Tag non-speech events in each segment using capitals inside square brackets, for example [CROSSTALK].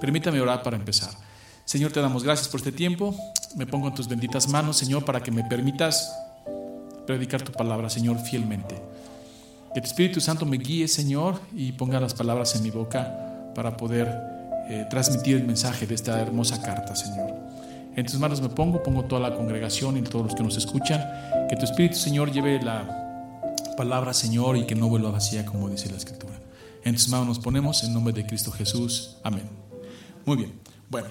Permítame orar para empezar. Señor, te damos gracias por este tiempo. Me pongo en tus benditas manos, Señor, para que me permitas predicar tu palabra, Señor, fielmente. Que tu Espíritu Santo me guíe, Señor, y ponga las palabras en mi boca para poder eh, transmitir el mensaje de esta hermosa carta, Señor. En tus manos me pongo, pongo toda la congregación y todos los que nos escuchan. Que tu Espíritu, Señor, lleve la palabra, Señor, y que no vuelva vacía, como dice la Escritura. En tus manos nos ponemos, en nombre de Cristo Jesús. Amén. Muy bien. Bueno,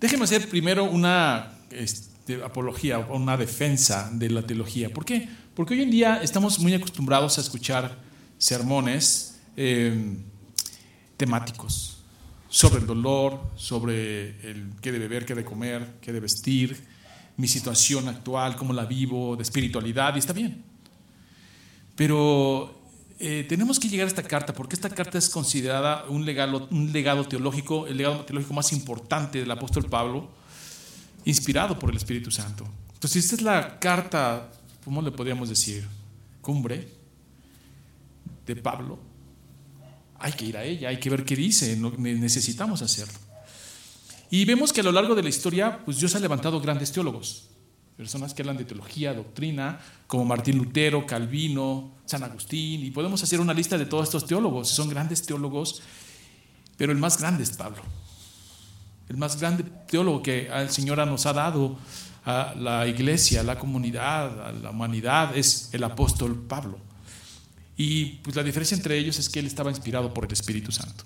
déjeme hacer primero una este, apología o una defensa de la teología. ¿Por qué? Porque hoy en día estamos muy acostumbrados a escuchar sermones eh, temáticos sobre el dolor, sobre el qué de beber, qué de comer, qué de vestir, mi situación actual, cómo la vivo, de espiritualidad, y está bien. Pero eh, tenemos que llegar a esta carta porque esta carta es considerada un legado, un legado teológico, el legado teológico más importante del apóstol Pablo, inspirado por el Espíritu Santo. Entonces, esta es la carta ¿cómo le podríamos decir? Cumbre de Pablo. Hay que ir a ella, hay que ver qué dice, necesitamos hacerlo. Y vemos que a lo largo de la historia, pues Dios ha levantado grandes teólogos, personas que hablan de teología, doctrina, como Martín Lutero, Calvino, San Agustín, y podemos hacer una lista de todos estos teólogos, son grandes teólogos, pero el más grande es Pablo, el más grande teólogo que el Señor nos ha dado a la iglesia, a la comunidad, a la humanidad, es el apóstol Pablo. Y pues la diferencia entre ellos es que él estaba inspirado por el Espíritu Santo.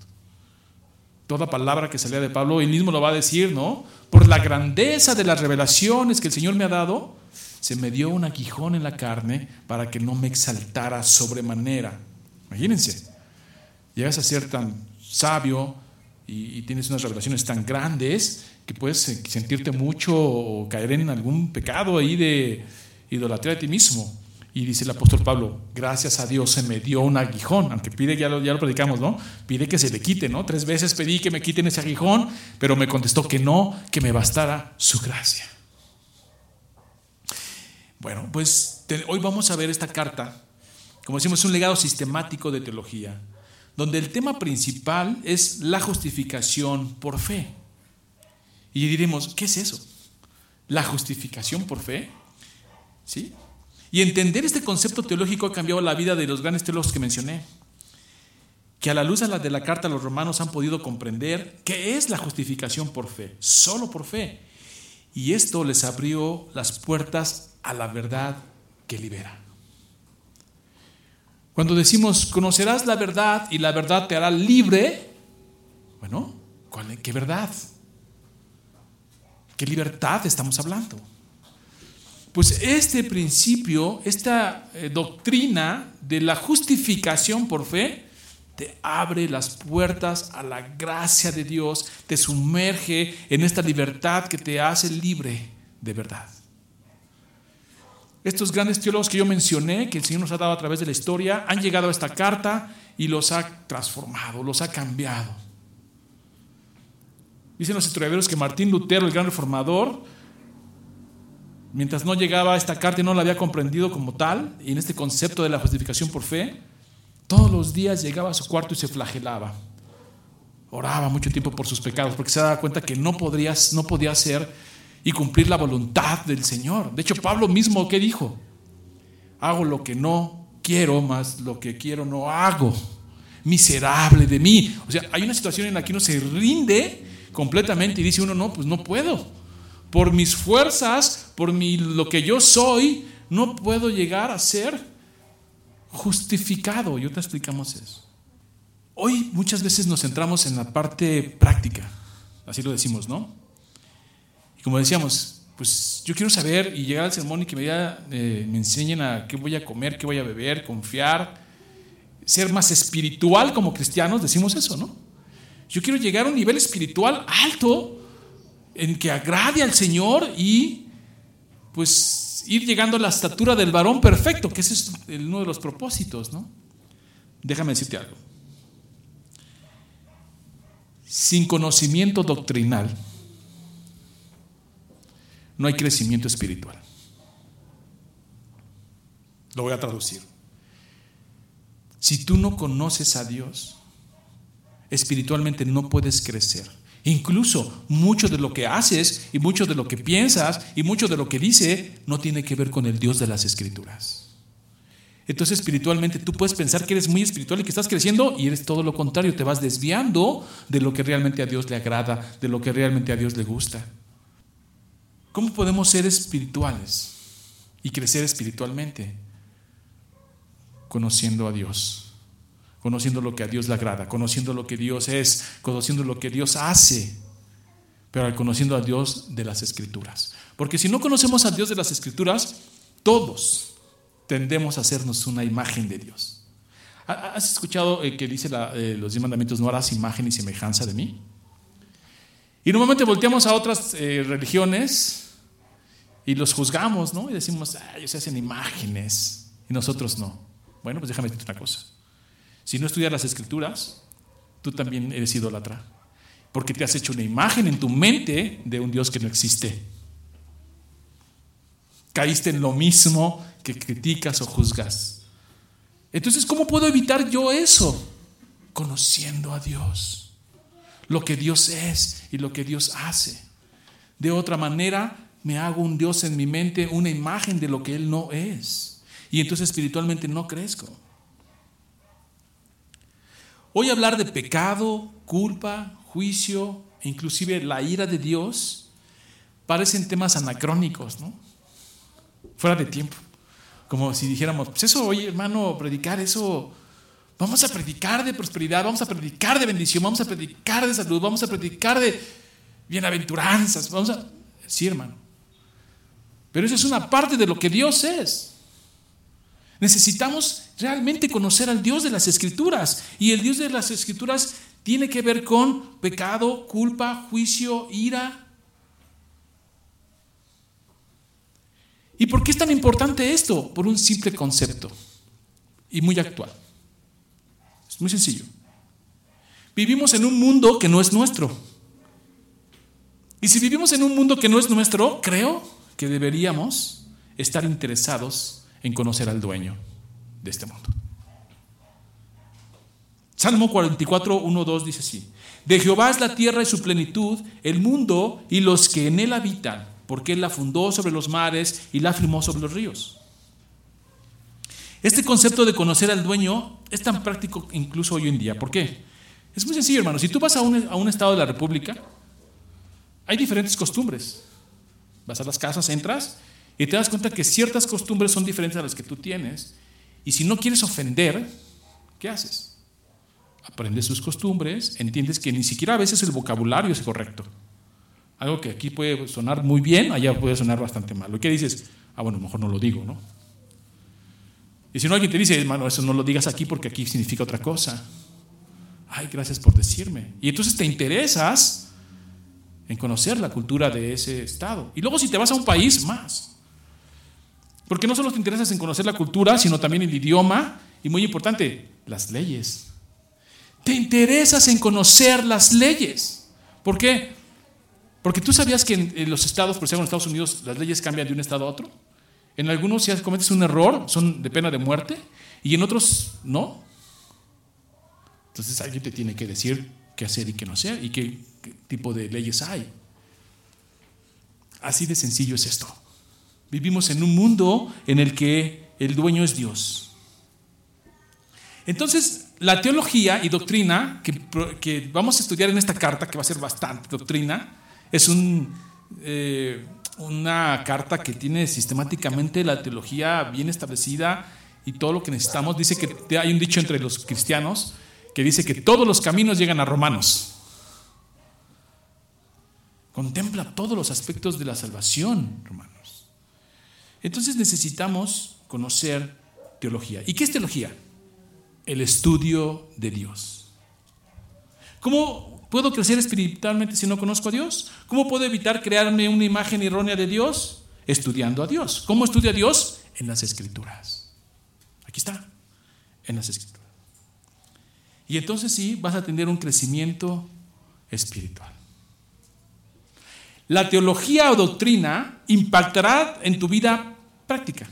Toda palabra que salía de Pablo, él mismo lo va a decir, ¿no? Por la grandeza de las revelaciones que el Señor me ha dado, se me dio un aguijón en la carne para que no me exaltara sobremanera. Imagínense, llegas a ser tan sabio y, tienes unas revelaciones tan grandes que puedes sentirte mucho o caer en algún pecado ahí de idolatría de ti mismo. Y dice el apóstol Pablo, gracias a Dios se me dio un aguijón, aunque pide, ya lo, ya lo predicamos, ¿no? Pide que se le quite, ¿no? Tres veces pedí que me quiten ese aguijón, pero me contestó que no, que me bastara su gracia. Bueno, pues hoy vamos a ver esta carta, como decimos, es un legado sistemático de teología, donde el tema principal es la justificación por fe. Y diremos, ¿qué es eso? ¿La justificación por fe? ¿Sí? Y entender este concepto teológico ha cambiado la vida de los grandes teólogos que mencioné, que a la luz de la carta a los romanos han podido comprender qué es la justificación por fe, solo por fe. Y esto les abrió las puertas a la verdad que libera. Cuando decimos, conocerás la verdad y la verdad te hará libre, bueno, ¿qué verdad? ¿Qué libertad estamos hablando? Pues este principio, esta eh, doctrina de la justificación por fe, te abre las puertas a la gracia de Dios, te sumerge en esta libertad que te hace libre de verdad. Estos grandes teólogos que yo mencioné, que el Señor nos ha dado a través de la historia, han llegado a esta carta y los ha transformado, los ha cambiado. Dicen los historiadores que Martín Lutero, el gran reformador, mientras no llegaba esta carta y no la había comprendido como tal, y en este concepto de la justificación por fe, todos los días llegaba a su cuarto y se flagelaba. Oraba mucho tiempo por sus pecados, porque se daba cuenta que no, podrías, no podía hacer y cumplir la voluntad del Señor. De hecho, Pablo mismo, ¿qué dijo? Hago lo que no quiero, más lo que quiero no hago. Miserable de mí. O sea, hay una situación en la que uno se rinde completamente y dice uno, no, pues no puedo. Por mis fuerzas, por mi, lo que yo soy, no puedo llegar a ser justificado. Y te explicamos eso. Hoy muchas veces nos centramos en la parte práctica, así lo decimos, ¿no? Y como decíamos, pues yo quiero saber y llegar al sermón y que me, eh, me enseñen a qué voy a comer, qué voy a beber, confiar, ser más espiritual como cristianos, decimos eso, ¿no? Yo quiero llegar a un nivel espiritual alto en que agrade al Señor y pues ir llegando a la estatura del varón perfecto, que ese es uno de los propósitos, ¿no? Déjame decirte algo. Sin conocimiento doctrinal no hay crecimiento espiritual. Lo voy a traducir. Si tú no conoces a Dios, espiritualmente no puedes crecer. Incluso mucho de lo que haces y mucho de lo que piensas y mucho de lo que dice no tiene que ver con el Dios de las Escrituras. Entonces espiritualmente tú puedes pensar que eres muy espiritual y que estás creciendo y eres todo lo contrario, te vas desviando de lo que realmente a Dios le agrada, de lo que realmente a Dios le gusta. ¿Cómo podemos ser espirituales y crecer espiritualmente? Conociendo a Dios, conociendo lo que a Dios le agrada, conociendo lo que Dios es, conociendo lo que Dios hace, pero conociendo a Dios de las Escrituras. Porque si no conocemos a Dios de las Escrituras, todos, tendemos a hacernos una imagen de Dios. ¿Has escuchado eh, que dice eh, los diez mandamientos, no harás imagen y semejanza de mí? Y normalmente volteamos a otras eh, religiones y los juzgamos, ¿no? Y decimos, ellos se hacen imágenes y nosotros no. Bueno, pues déjame decirte una cosa. Si no estudias las escrituras, tú también eres idólatra. Porque te has hecho una imagen en tu mente de un Dios que no existe. Caíste en lo mismo que criticas o juzgas. Entonces, ¿cómo puedo evitar yo eso? Conociendo a Dios, lo que Dios es y lo que Dios hace. De otra manera, me hago un Dios en mi mente, una imagen de lo que Él no es. Y entonces espiritualmente no crezco. Hoy hablar de pecado, culpa, juicio, inclusive la ira de Dios, parecen temas anacrónicos, ¿no? Fuera de tiempo. Como si dijéramos, pues eso, oye hermano, predicar eso, vamos a predicar de prosperidad, vamos a predicar de bendición, vamos a predicar de salud, vamos a predicar de bienaventuranzas, vamos a... Sí, hermano. Pero eso es una parte de lo que Dios es. Necesitamos realmente conocer al Dios de las Escrituras. Y el Dios de las Escrituras tiene que ver con pecado, culpa, juicio, ira, ¿Y por qué es tan importante esto? Por un simple concepto y muy actual. Es muy sencillo. Vivimos en un mundo que no es nuestro. Y si vivimos en un mundo que no es nuestro, creo que deberíamos estar interesados en conocer al dueño de este mundo. Salmo 44, 1, 2 dice así. De Jehová es la tierra y su plenitud, el mundo y los que en él habitan porque Él la fundó sobre los mares y la firmó sobre los ríos. Este concepto de conocer al dueño es tan práctico incluso hoy en día. ¿Por qué? Es muy sencillo, hermano. Si tú vas a un, a un estado de la República, hay diferentes costumbres. Vas a las casas, entras y te das cuenta que ciertas costumbres son diferentes a las que tú tienes. Y si no quieres ofender, ¿qué haces? Aprendes sus costumbres, entiendes que ni siquiera a veces el vocabulario es correcto. Algo que aquí puede sonar muy bien, allá puede sonar bastante mal. Lo que dices, ah, bueno, mejor no lo digo, ¿no? Y si no, alguien te dice, hermano, eso no lo digas aquí porque aquí significa otra cosa. Ay, gracias por decirme. Y entonces te interesas en conocer la cultura de ese estado. Y luego si te vas a un país, más. Porque no solo te interesas en conocer la cultura, sino también el idioma y muy importante, las leyes. Te interesas en conocer las leyes. ¿Por qué? Porque tú sabías que en, los estados, por ejemplo en Estados Unidos, las leyes cambian de un estado a otro. En algunos, si cometes un error, son de pena de muerte, y en otros no. Entonces alguien te tiene que decir qué hacer y qué no hacer, y qué, qué tipo de leyes hay. Así de sencillo es esto. Vivimos en un mundo en el que el dueño es Dios. Entonces, la teología y doctrina que, vamos a estudiar en esta carta, que va a ser bastante doctrina, es eh, una carta que tiene sistemáticamente la teología bien establecida y todo lo que necesitamos. Dice que hay un dicho entre los cristianos que dice que todos los caminos llegan a Romanos. Contempla todos los aspectos de la salvación, hermanos. Entonces necesitamos conocer teología. ¿Y qué es teología? El estudio de Dios. ¿Cómo ¿Puedo crecer espiritualmente si no conozco a Dios? ¿Cómo puedo evitar crearme una imagen errónea de Dios? Estudiando a Dios. ¿Cómo estudio a Dios? En las escrituras. Aquí está, en las escrituras. Y entonces sí, vas a tener un crecimiento espiritual. La teología o doctrina impactará en tu vida práctica.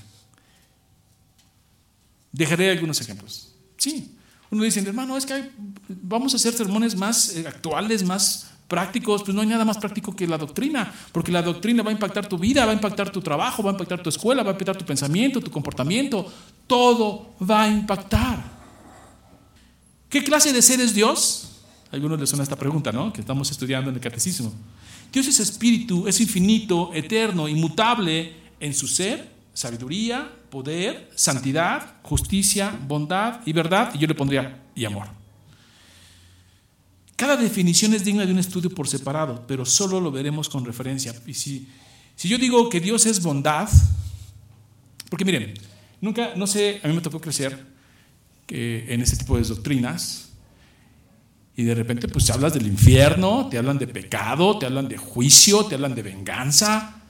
Dejaré algunos ejemplos. Sí, Uno dice, hermano, es que vamos a hacer sermones más eh, actuales, más prácticos, pues no hay nada más práctico que la doctrina, porque la doctrina va a impactar tu vida, va a impactar tu trabajo, va a impactar tu escuela, va a impactar tu pensamiento, tu comportamiento, todo va a impactar. ¿Qué clase de ser es Dios? A algunos les suena esta pregunta, ¿no? Que estamos estudiando en el catecismo. Dios es espíritu, es infinito, eterno, inmutable en su ser, sabiduría, poder, santidad, justicia, bondad y verdad, y yo le pondría y amor. Cada definición es digna de un estudio por separado, pero solo lo veremos con referencia. Y si, si yo digo que Dios es bondad, porque miren, nunca, no sé, a mí me tocó crecer en ese tipo de doctrinas, y de repente pues hablas del infierno, te hablan de pecado, te hablan de juicio, te hablan de venganza,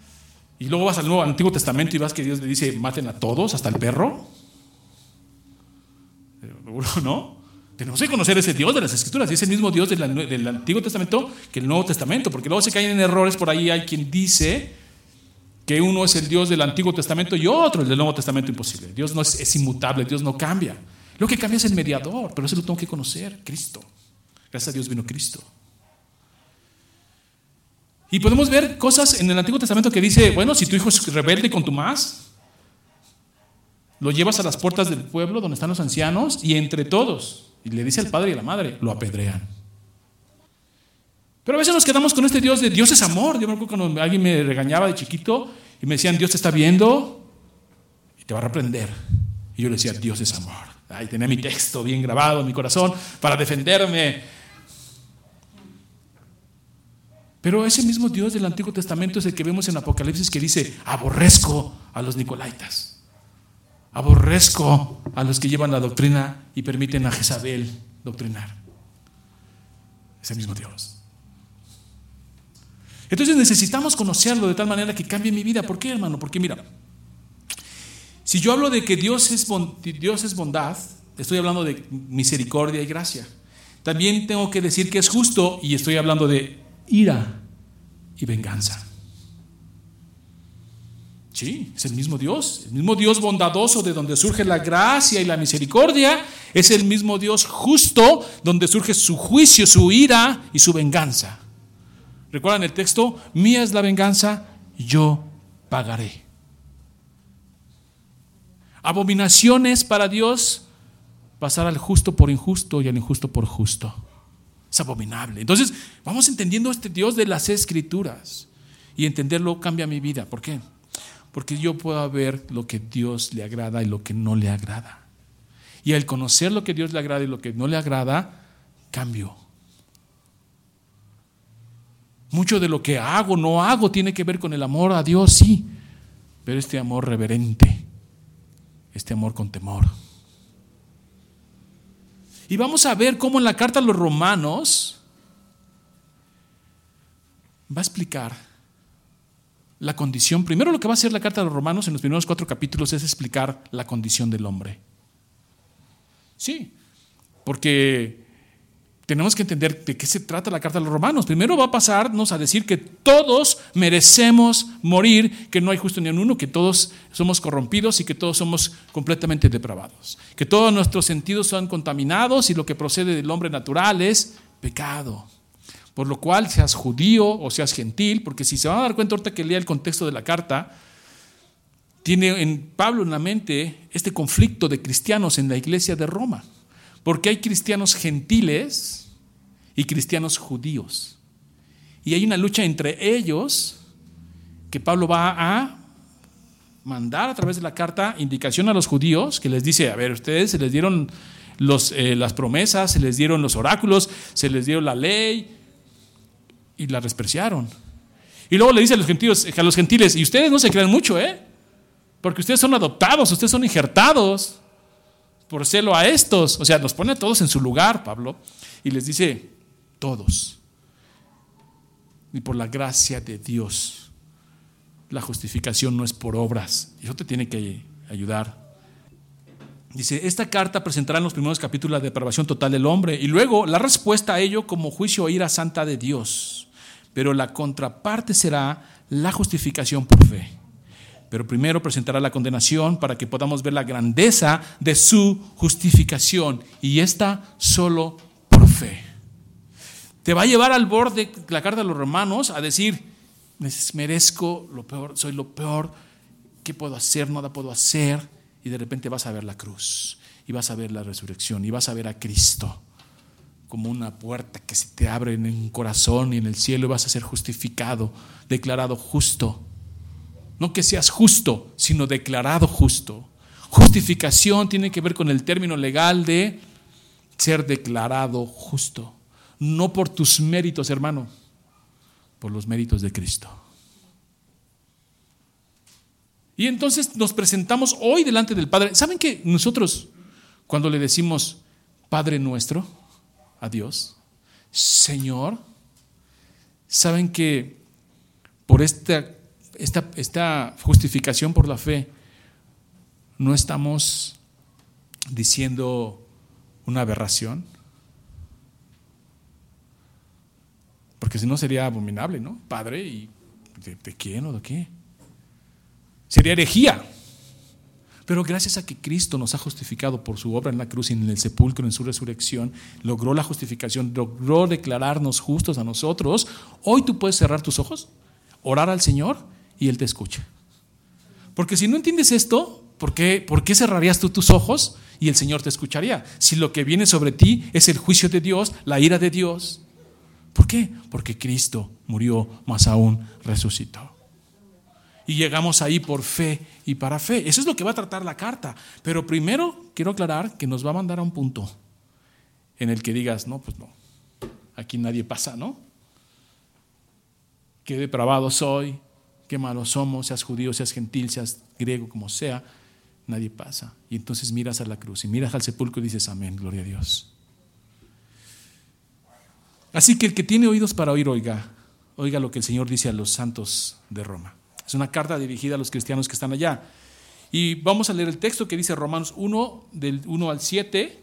y luego vas al Nuevo Antiguo Testamento y vas que Dios le dice maten a todos, hasta el perro. [LAUGHS] ¿No? Tenemos que conocer ese Dios de las Escrituras y es el mismo Dios del, Antiguo Testamento que el Nuevo Testamento, porque luego se caen en errores por ahí. Hay quien dice que uno es el Dios del Antiguo Testamento y otro el del Nuevo Testamento imposible. Dios no es, inmutable, Dios no cambia. Lo que cambia es el mediador, pero eso lo tengo que conocer, Cristo. Gracias a Dios vino Cristo. Y podemos ver cosas en el Antiguo Testamento que dice, bueno, si tu hijo es rebelde con tu más, lo llevas a las puertas del pueblo donde están los ancianos y entre todos y le dice al padre y a la madre, lo apedrean. Pero a veces nos quedamos con este Dios de Dios es amor. Yo me acuerdo cuando alguien me regañaba de chiquito y me decían, Dios te está viendo y te va a reprender. Y yo le decía, Dios es amor. Ahí tenía mi texto bien grabado en mi corazón para defenderme. Pero ese mismo Dios del Antiguo Testamento es el que vemos en Apocalipsis que dice, aborrezco a los Nicolaitas. Aborrezco a los que llevan la doctrina y permiten a Jezabel doctrinar. Es el mismo Dios. Entonces necesitamos conocerlo de tal manera que cambie mi vida. ¿Por qué, hermano? Porque mira, si yo hablo de que Dios es, Dios es bondad, estoy hablando de misericordia y gracia. También tengo que decir que es justo y estoy hablando de ira y venganza. Sí, es el mismo Dios, el mismo Dios bondadoso de donde surge la gracia y la misericordia, es el mismo Dios justo donde surge su juicio, su ira y su venganza. ¿Recuerdan el texto? Mía es la venganza, yo pagaré. Abominaciones para Dios pasar al justo por injusto y al injusto por justo. Es abominable. Entonces, vamos entendiendo este Dios de las escrituras y entenderlo cambia mi vida. ¿Por qué? porque yo puedo ver lo que Dios le agrada y lo que no le agrada. Y al conocer lo que Dios le agrada y lo que no le agrada, cambio. Mucho de lo que hago, no hago, tiene que ver con el amor a Dios, sí, pero este amor reverente, este amor con temor. Y vamos a ver cómo en la carta a los romanos va a explicar la condición. Primero lo que va a hacer la carta de los romanos en los primeros cuatro capítulos es explicar la condición del hombre. Sí, porque tenemos que entender de qué se trata la carta de los romanos. Primero va a pasarnos a decir que todos merecemos morir, que no hay justo ni en uno, que todos somos corrompidos y que todos somos completamente depravados, que todos nuestros sentidos son contaminados y lo que procede del hombre natural es pecado. Por lo cual, seas judío o seas gentil, porque si se van a dar cuenta ahorita que lea el contexto de la carta, tiene en Pablo en la mente este conflicto de cristianos en la iglesia de Roma, porque hay cristianos gentiles y cristianos judíos. Y hay una lucha entre ellos que Pablo va a mandar a través de la carta indicación a los judíos que les dice, a ver, ustedes se les dieron los, eh, las promesas, se les dieron los oráculos, se les dio la ley, y la despreciaron. Y luego le dice a los gentiles, a los gentiles, y ustedes no se crean mucho, ¿eh? Porque ustedes son adoptados, ustedes son injertados por celo a estos. O sea, nos pone a todos en su lugar, Pablo, y les dice, todos. Y por la gracia de Dios, la justificación no es por obras. Eso te tiene que ayudar. Dice, esta carta presentará en los primeros capítulos la depravación total del hombre y luego la respuesta a ello como juicio o ira santa de Dios pero la contraparte será la justificación por fe. Pero primero presentará la condenación para que podamos ver la grandeza de su justificación, y esta solo por fe. Te va a llevar al borde la carta de los romanos a decir, merezco lo peor, soy lo peor, ¿qué puedo hacer? Nada puedo hacer. Y de repente vas a ver la cruz, y vas a ver la resurrección, y vas a ver a Cristo como una puerta que se te abre en un corazón y en el cielo y vas a ser justificado, declarado justo. No que seas justo, sino declarado justo. Justificación tiene que ver con el término legal de ser declarado justo. No por tus méritos, hermano, por los méritos de Cristo. Y entonces nos presentamos hoy delante del Padre. ¿Saben que nosotros, cuando le decimos Padre nuestro a Dios, Señor, saben que por esta, esta, justificación por la fe, no estamos diciendo una aberración? Porque si no sería abominable, ¿no? Padre, ¿y de, de quién o de qué? Sería herejía. Pero gracias a que Cristo nos ha justificado por su obra en la cruz y en el sepulcro, en su resurrección, logró la justificación, logró declararnos justos a nosotros, hoy tú puedes cerrar tus ojos, orar al Señor y Él te escucha. Porque si no entiendes esto, ¿por qué, ¿por qué cerrarías tú tus ojos y el Señor te escucharía? Si lo que viene sobre ti es el juicio de Dios, la ira de Dios, ¿Por qué? Porque Cristo murió, más aún resucitó. Y llegamos ahí por fe y para fe. Eso es lo que va a tratar la carta. Pero primero quiero aclarar que nos va a mandar a un punto en el que digas, no, pues no, aquí nadie pasa, ¿no? Qué depravado soy, qué malo somos, seas judío, seas gentil, seas griego, como sea, nadie pasa. Y entonces miras a la cruz y miras al sepulcro y dices, amén, gloria a Dios. Así que el que tiene oídos para oír, oiga, oiga lo que el Señor dice a los santos de Roma. Es una carta dirigida a los cristianos que están allá. Y vamos a leer el texto que dice Romanos 1, del 1 al 7.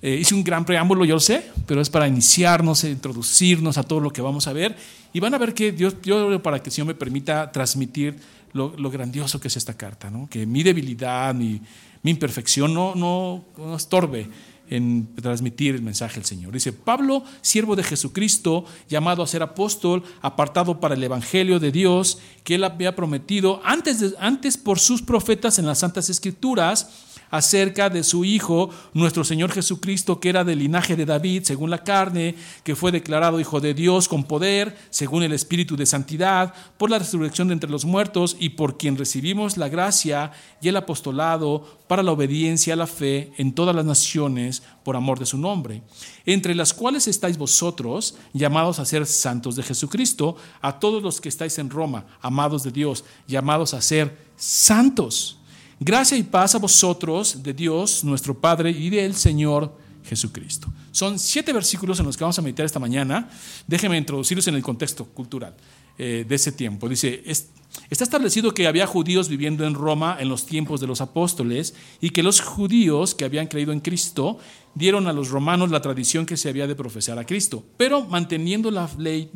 Eh, hice un gran preámbulo, yo lo sé, pero es para iniciarnos, e introducirnos a todo lo que vamos a ver. Y van a ver que Dios, yo para que el Señor me permita transmitir lo, grandioso que es esta carta, ¿no? que mi debilidad, mi, mi imperfección no, no, no estorbe en transmitir el mensaje del Señor. Dice, Pablo, siervo de Jesucristo, llamado a ser apóstol, apartado para el Evangelio de Dios, que él había prometido antes, antes por sus profetas en las Santas Escrituras, acerca de su Hijo, nuestro Señor Jesucristo, que era del linaje de David, según la carne, que fue declarado Hijo de Dios con poder, según el Espíritu de Santidad, por la resurrección de entre los muertos y por quien recibimos la gracia y el apostolado para la obediencia a la fe en todas las naciones por amor de su nombre, entre las cuales estáis vosotros, llamados a ser santos de Jesucristo, a todos los que estáis en Roma, amados de Dios, llamados a ser santos Gracia y paz a vosotros de Dios, nuestro Padre, y del Señor Jesucristo. Son siete versículos en los que vamos a meditar esta mañana. Déjenme introducirlos en el contexto cultural eh, de ese tiempo. Dice, está establecido que había judíos viviendo en Roma en los tiempos de los apóstoles y que los judíos que habían creído en Cristo dieron a los romanos la tradición que se había de profesar a Cristo, pero manteniendo la ley,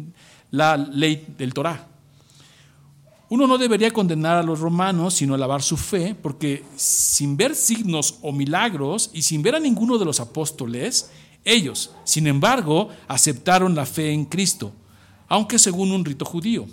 la ley del Torah. Uno no debería condenar a los romanos, sino alabar su fe, porque sin ver signos o milagros y sin ver a ninguno de los apóstoles, ellos, sin embargo, aceptaron la fe en Cristo, aunque según un rito judío.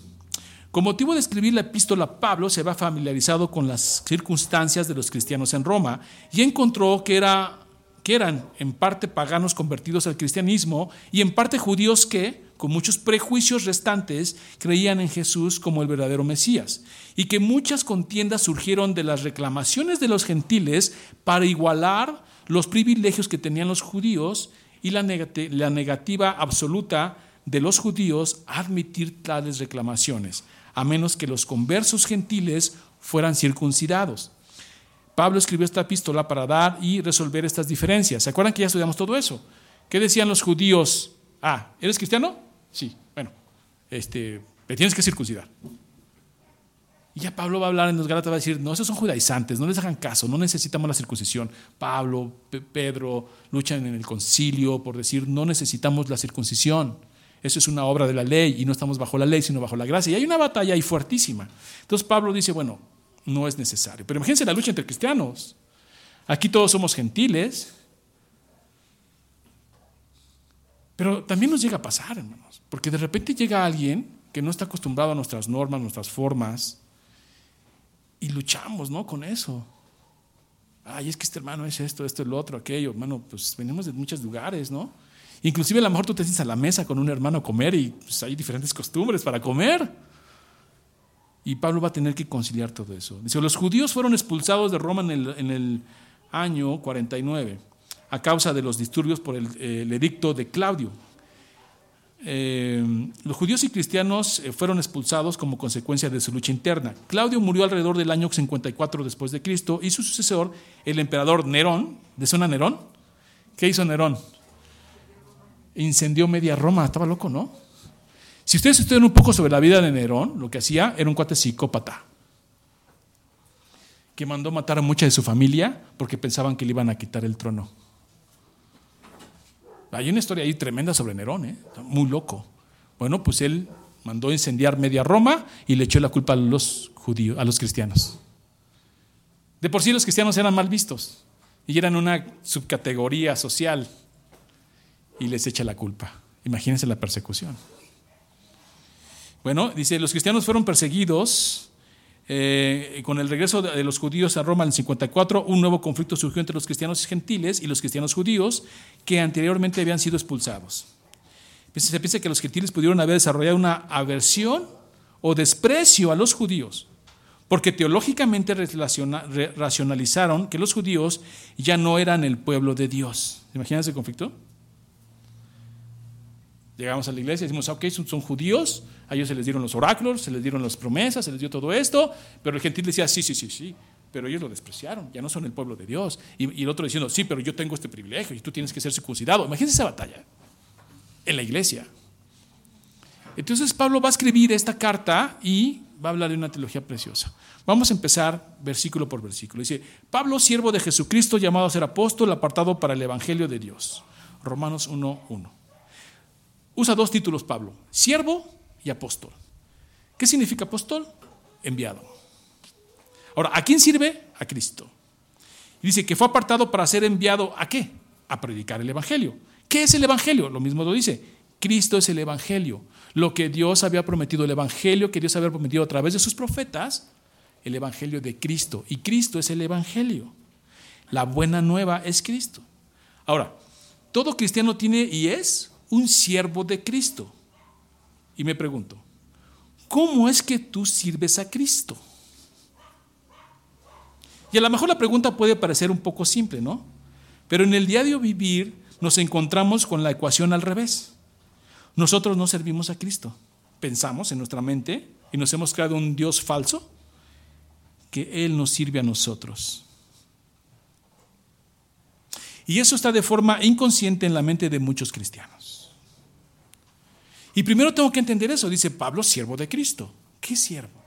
Con motivo de escribir la epístola, Pablo se había familiarizado con las circunstancias de los cristianos en Roma y encontró que, era, que eran en parte paganos convertidos al cristianismo y en parte judíos que, con muchos prejuicios restantes, creían en Jesús como el verdadero Mesías, y que muchas contiendas surgieron de las reclamaciones de los gentiles para igualar los privilegios que tenían los judíos y la, negativa absoluta de los judíos a admitir tales reclamaciones, a menos que los conversos gentiles fueran circuncidados. Pablo escribió esta epístola para dar y resolver estas diferencias. ¿Se acuerdan que ya estudiamos todo eso? ¿Qué decían los judíos? Ah, ¿eres cristiano? Sí, bueno, este, le tienes que circuncidar. Y ya Pablo va a hablar en los Gálatas, va a decir, no, esos son judaizantes, no les hagan caso, no necesitamos la circuncisión. Pablo, Pedro luchan en el concilio por decir, no necesitamos la circuncisión. Eso es una obra de la ley y no estamos bajo la ley, sino bajo la gracia. Y hay una batalla ahí fuertísima. Entonces Pablo dice, bueno, no es necesario. Pero imagínense la lucha entre cristianos. Aquí todos somos gentiles. Pero también nos llega a pasar, hermanos. Porque de repente llega alguien que no está acostumbrado a nuestras normas, nuestras formas. Y luchamos, ¿no? Con eso. Ay, es que este hermano es esto, esto, el otro, aquello. Hermano, pues venimos de muchos lugares, ¿no? Inclusive a lo mejor tú te sientes a la mesa con un hermano a comer y pues, hay diferentes costumbres para comer. Y Pablo va a tener que conciliar todo eso. Dice, los judíos fueron expulsados de Roma en el, en el año 49 a causa de los disturbios por el, edicto de Claudio. Eh, los judíos y cristianos eh, fueron expulsados como consecuencia de su lucha interna. Claudio murió alrededor del año 54 después de Cristo y su sucesor, el emperador Nerón, ¿de zona Nerón? ¿Qué hizo Nerón? Incendió media Roma, estaba loco, ¿no? Si ustedes estudian un poco sobre la vida de Nerón, lo que hacía era un cuate psicópata que mandó matar a mucha de su familia porque pensaban que le iban a quitar el trono. Hay una historia ahí tremenda sobre Nerón, ¿eh? muy loco. Bueno, pues él mandó incendiar media Roma y le echó la culpa a los judíos, a los cristianos. De por sí los cristianos eran mal vistos y eran una subcategoría social y les echa la culpa. Imagínense la persecución. Bueno, dice, los cristianos fueron perseguidos eh, con el regreso de los judíos a Roma en el 54, un nuevo conflicto surgió entre los cristianos gentiles y los cristianos judíos que anteriormente habían sido expulsados. Se piensa que los gentiles pudieron haber desarrollado una aversión o desprecio a los judíos, porque teológicamente racionalizaron que los judíos ya no eran el pueblo de Dios. ¿Imaginan ese conflicto? Llegamos a la iglesia y decimos, ok, son, judíos, a ellos se les dieron los oráculos, se les dieron las promesas, se les dio todo esto, pero el gentil decía, sí, sí, sí, sí, pero ellos lo despreciaron, ya no son el pueblo de Dios. Y, el otro diciendo, sí, pero yo tengo este privilegio y tú tienes que ser circuncidado. Imagínense esa batalla en la iglesia. Entonces Pablo va a escribir esta carta y va a hablar de una teología preciosa. Vamos a empezar versículo por versículo. Dice, Pablo, siervo de Jesucristo, llamado a ser apóstol, apartado para el Evangelio de Dios. Romanos 1.1. Usa dos títulos Pablo, siervo y apóstol. ¿Qué significa apóstol? Enviado. Ahora, ¿a quién sirve? A Cristo. Dice que fue apartado para ser enviado a qué? A predicar el Evangelio. ¿Qué es el Evangelio? Lo mismo lo dice. Cristo es el Evangelio. Lo que Dios había prometido, el Evangelio que Dios había prometido a través de sus profetas, el Evangelio de Cristo. Y Cristo es el Evangelio. La buena nueva es Cristo. Ahora, todo cristiano tiene y es un siervo de Cristo. Y me pregunto, ¿cómo es que tú sirves a Cristo? Y a lo mejor la pregunta puede parecer un poco simple, ¿no? Pero en el diario vivir nos encontramos con la ecuación al revés. Nosotros no servimos a Cristo. Pensamos en nuestra mente y nos hemos creado un Dios falso que Él nos sirve a nosotros. Y eso está de forma inconsciente en la mente de muchos cristianos. Y primero tengo que entender eso, dice Pablo, siervo de Cristo. ¿Qué siervo?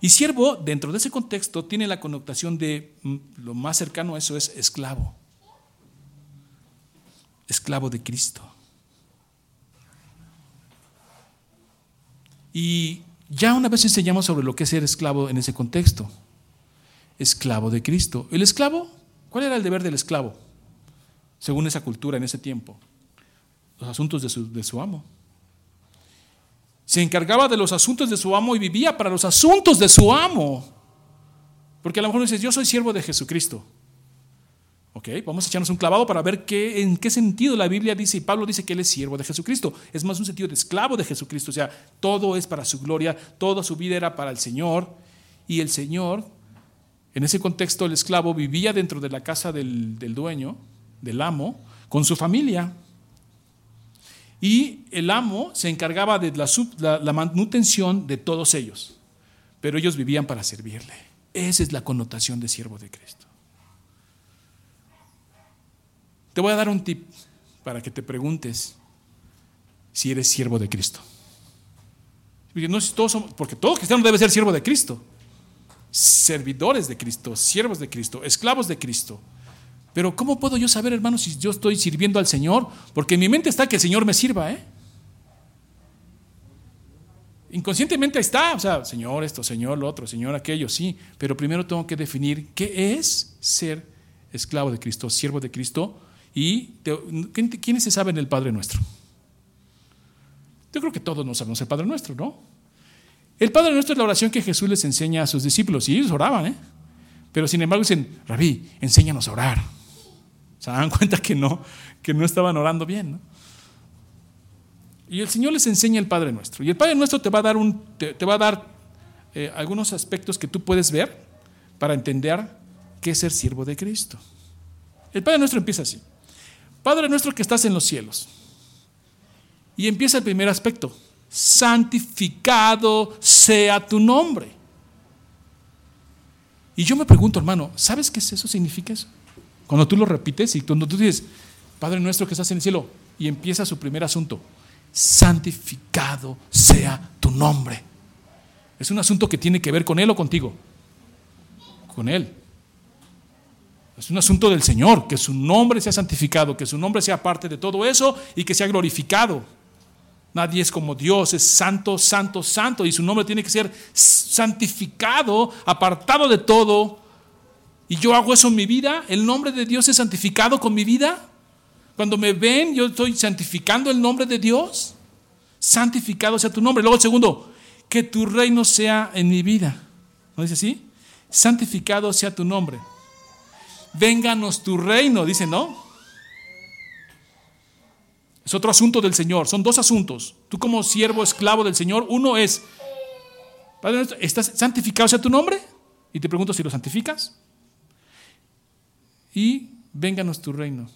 Y siervo, dentro de ese contexto, tiene la connotación de, mm, lo más cercano a eso es esclavo. Esclavo de Cristo. Y ya una vez enseñamos sobre lo que es ser esclavo en ese contexto. Esclavo de Cristo. ¿El esclavo? ¿Cuál era el deber del esclavo? Según esa cultura en ese tiempo. Los asuntos de su, de su amo. Se encargaba de los asuntos de su amo y vivía para los asuntos de su amo. Porque a lo mejor dices, yo soy siervo de Jesucristo. Ok, vamos a echarnos un clavado para ver qué, en qué sentido la Biblia dice, y Pablo dice que él es siervo de Jesucristo. Es más un sentido de esclavo de Jesucristo. O sea, todo es para su gloria, toda su vida era para el Señor. Y el Señor, en ese contexto, el esclavo vivía dentro de la casa del, del dueño, del amo, con su familia. Y el amo se encargaba de la, manutención de todos ellos, pero ellos vivían para servirle. Esa es la connotación de siervo de Cristo. Te voy a dar un tip para que te preguntes si eres siervo de Cristo. Porque, no, todos somos, porque todo cristiano debe ser siervo de Cristo. Servidores de Cristo, siervos de Cristo, esclavos de Cristo. Pero ¿cómo puedo yo saber, hermano, si yo estoy sirviendo al Señor? Porque en mi mente está que el Señor me sirva, ¿eh? Inconscientemente está, o sea, Señor esto, Señor lo otro, Señor aquello, sí, pero primero tengo que definir qué es ser esclavo de Cristo, siervo de Cristo, y ¿quiénes se saben el Padre Nuestro? Yo creo que todos nos sabemos el Padre Nuestro, ¿no? El Padre Nuestro es la oración que Jesús les enseña a sus discípulos, y ellos oraban, ¿eh? Pero sin embargo dicen, Rabí, enséñanos a orar. Se dan [LAUGHS] cuenta que no, que no estaban orando bien. Y el Señor les enseña el Padre Nuestro. Y el Padre Nuestro te va a dar, un, te, va a dar eh, algunos aspectos que tú puedes ver para entender qué es ser siervo de Cristo. El Padre Nuestro empieza así. Padre Nuestro que estás en los cielos. Y empieza el primer aspecto. Santificado sea tu nombre. Y yo me pregunto, hermano, ¿sabes qué es eso? ¿Significa eso? Cuando tú lo repites y cuando tú dices, Padre nuestro que estás en el cielo, y empieza su primer asunto, santificado sea tu nombre. Es un asunto que tiene que ver con Él o contigo. Con Él. Es un asunto del Señor, que su nombre sea santificado, que su nombre sea parte de todo eso y que sea glorificado. Nadie es como Dios, es santo, santo, santo, y su nombre tiene que ser santificado, apartado de todo. Y yo hago eso en mi vida, el nombre de Dios es santificado con mi vida. Cuando me ven, yo estoy santificando el nombre de Dios. Santificado sea tu nombre. Luego, el segundo, que tu reino sea en mi vida. ¿No dice así? Santificado sea tu nombre. Vénganos tu reino, dice, ¿no? Es otro asunto del Señor. Son dos asuntos. Tú como siervo esclavo del Señor, uno es, Padre ¿estás santificado sea tu nombre? Y te pregunto si lo santificas. Y vénganos tu reino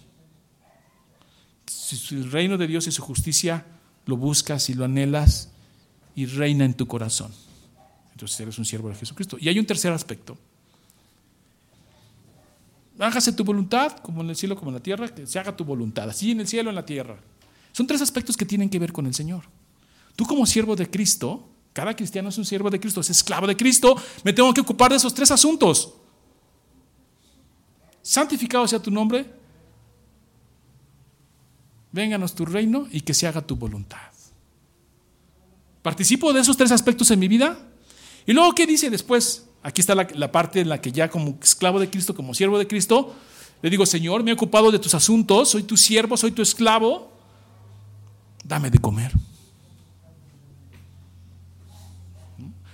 si el reino de Dios y su justicia lo buscas y lo anhelas y reina en tu corazón. Entonces eres un siervo de Jesucristo. Y hay un tercer aspecto. Hágase tu voluntad, como en el cielo, como en la tierra, que se haga tu voluntad, así en el cielo, en la tierra. Son tres aspectos que tienen que ver con el Señor. Tú como siervo de Cristo, cada cristiano es un siervo de Cristo, es esclavo de Cristo, me tengo que ocupar de esos tres asuntos. Santificado sea tu nombre, vénganos tu reino y que se haga tu voluntad. ¿Participo de esos tres aspectos en mi vida? Y luego, ¿qué dice después? Aquí está la, la, parte en la que ya como esclavo de Cristo, como siervo de Cristo, le digo, Señor, me he ocupado de tus asuntos, soy tu siervo, soy tu esclavo, dame de comer.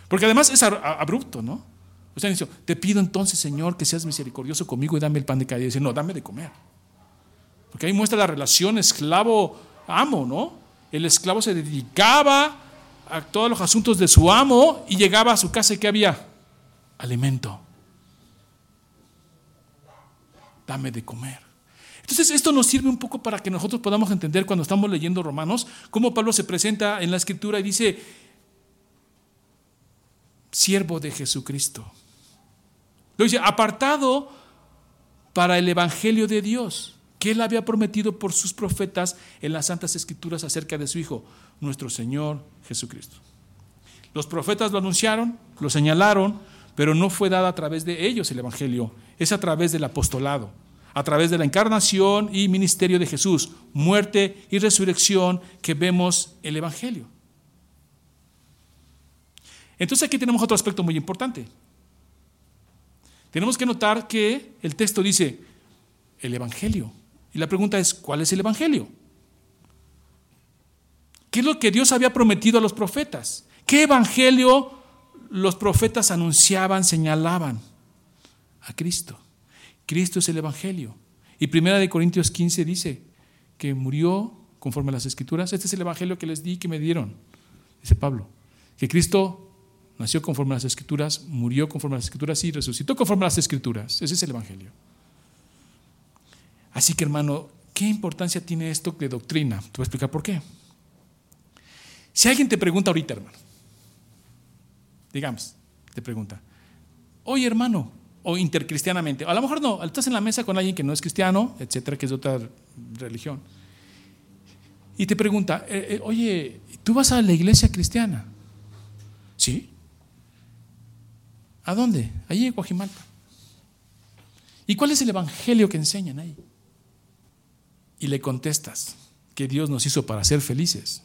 Porque además es abrupto, ¿no? O sea, te pido entonces, Señor, que seas misericordioso conmigo y dame el pan de cada día. Dice, no, dame de comer. Porque ahí muestra la relación esclavo-amo, ¿no? El esclavo se dedicaba a todos los asuntos de su amo y llegaba a su casa y ¿qué había? Alimento. Dame de comer. Entonces esto nos sirve un poco para que nosotros podamos entender cuando estamos leyendo Romanos cómo Pablo se presenta en la escritura y dice, siervo de Jesucristo. Dice, apartado para el Evangelio de Dios que él había prometido por sus profetas en las Santas Escrituras acerca de su Hijo, nuestro Señor Jesucristo. Los profetas lo anunciaron, lo señalaron, pero no fue dado a través de ellos el Evangelio, es a través del apostolado, a través de la encarnación y ministerio de Jesús, muerte y resurrección que vemos el Evangelio. Entonces aquí tenemos otro aspecto muy importante. Tenemos que notar que el texto dice el Evangelio. Y la pregunta es, ¿cuál es el Evangelio? ¿Qué es lo que Dios había prometido a los profetas? ¿Qué Evangelio los profetas anunciaban, señalaban? A Cristo. Cristo es el Evangelio. Y Primera de Corintios 15 dice que murió conforme a las Escrituras. Este es el Evangelio que les di, que me dieron, dice Pablo. Que Cristo nació conforme a las Escrituras, murió conforme a las Escrituras y resucitó conforme a las Escrituras. Ese es el Evangelio. Así que hermano, ¿qué importancia tiene esto de doctrina? Te voy a explicar por qué. Si alguien te pregunta ahorita, hermano, digamos, te pregunta, oye hermano, o intercristianamente, a lo mejor no, estás en la mesa con alguien que no es cristiano, etcétera, que es de otra religión, y te pregunta, eh, eh, oye, ¿tú vas a la iglesia cristiana? ¿Sí? ¿A dónde? Allí en Guajimalpa. ¿Y cuál es el evangelio que enseñan ahí? y le contestas que Dios nos hizo para ser felices.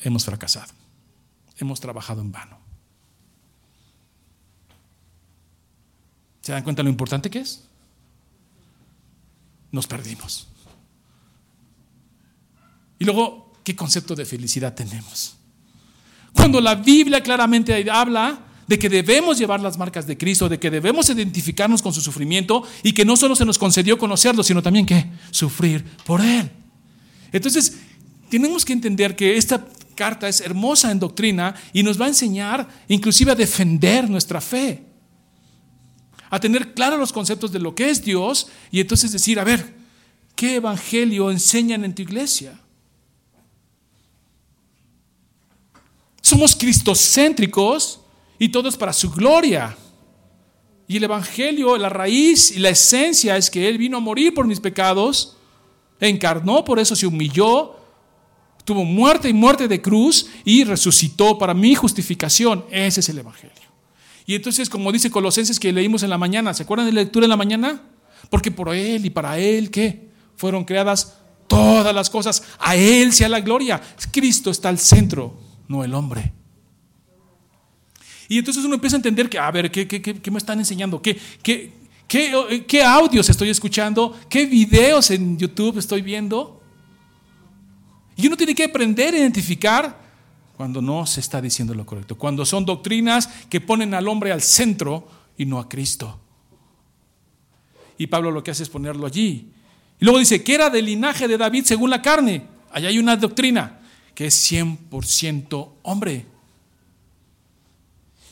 hemos fracasado. Hemos trabajado en vano. ¿Se dan cuenta lo importante que es? Nos perdimos. Y luego, ¿qué concepto de felicidad tenemos? Cuando la Biblia claramente habla de que debemos llevar las marcas de Cristo, de que debemos identificarnos con su sufrimiento y que no solo se nos concedió conocerlo, sino también que sufrir por Él. Entonces, tenemos que entender que esta carta es hermosa en doctrina y nos va a enseñar inclusive a defender nuestra fe, a tener claros los conceptos de lo que es Dios y entonces decir, a ver, ¿qué evangelio enseñan en tu iglesia? Somos cristocéntricos y todo es para su gloria. Y el Evangelio, la raíz y la esencia es que Él vino a morir por mis pecados, encarnó, por eso se humilló, tuvo muerte y muerte de cruz y resucitó para mi justificación. Ese es el Evangelio. Y entonces, como dice Colosenses que leímos en la mañana, ¿se acuerdan de la lectura en la mañana? Porque por Él y para Él, ¿qué? Fueron creadas todas las cosas. A Él sea la gloria. Cristo está al centro, no el hombre. Y entonces uno empieza a entender que, a ver, ¿qué, me están enseñando? ¿Qué, qué, qué, audios estoy escuchando? ¿Qué videos en YouTube estoy viendo? Y uno tiene que aprender a identificar cuando no se está diciendo lo correcto, cuando son doctrinas que ponen al hombre al centro y no a Cristo. Y Pablo lo que hace es ponerlo allí. Y luego dice, que era del linaje de David según la carne. Allá hay una doctrina que es 100% hombre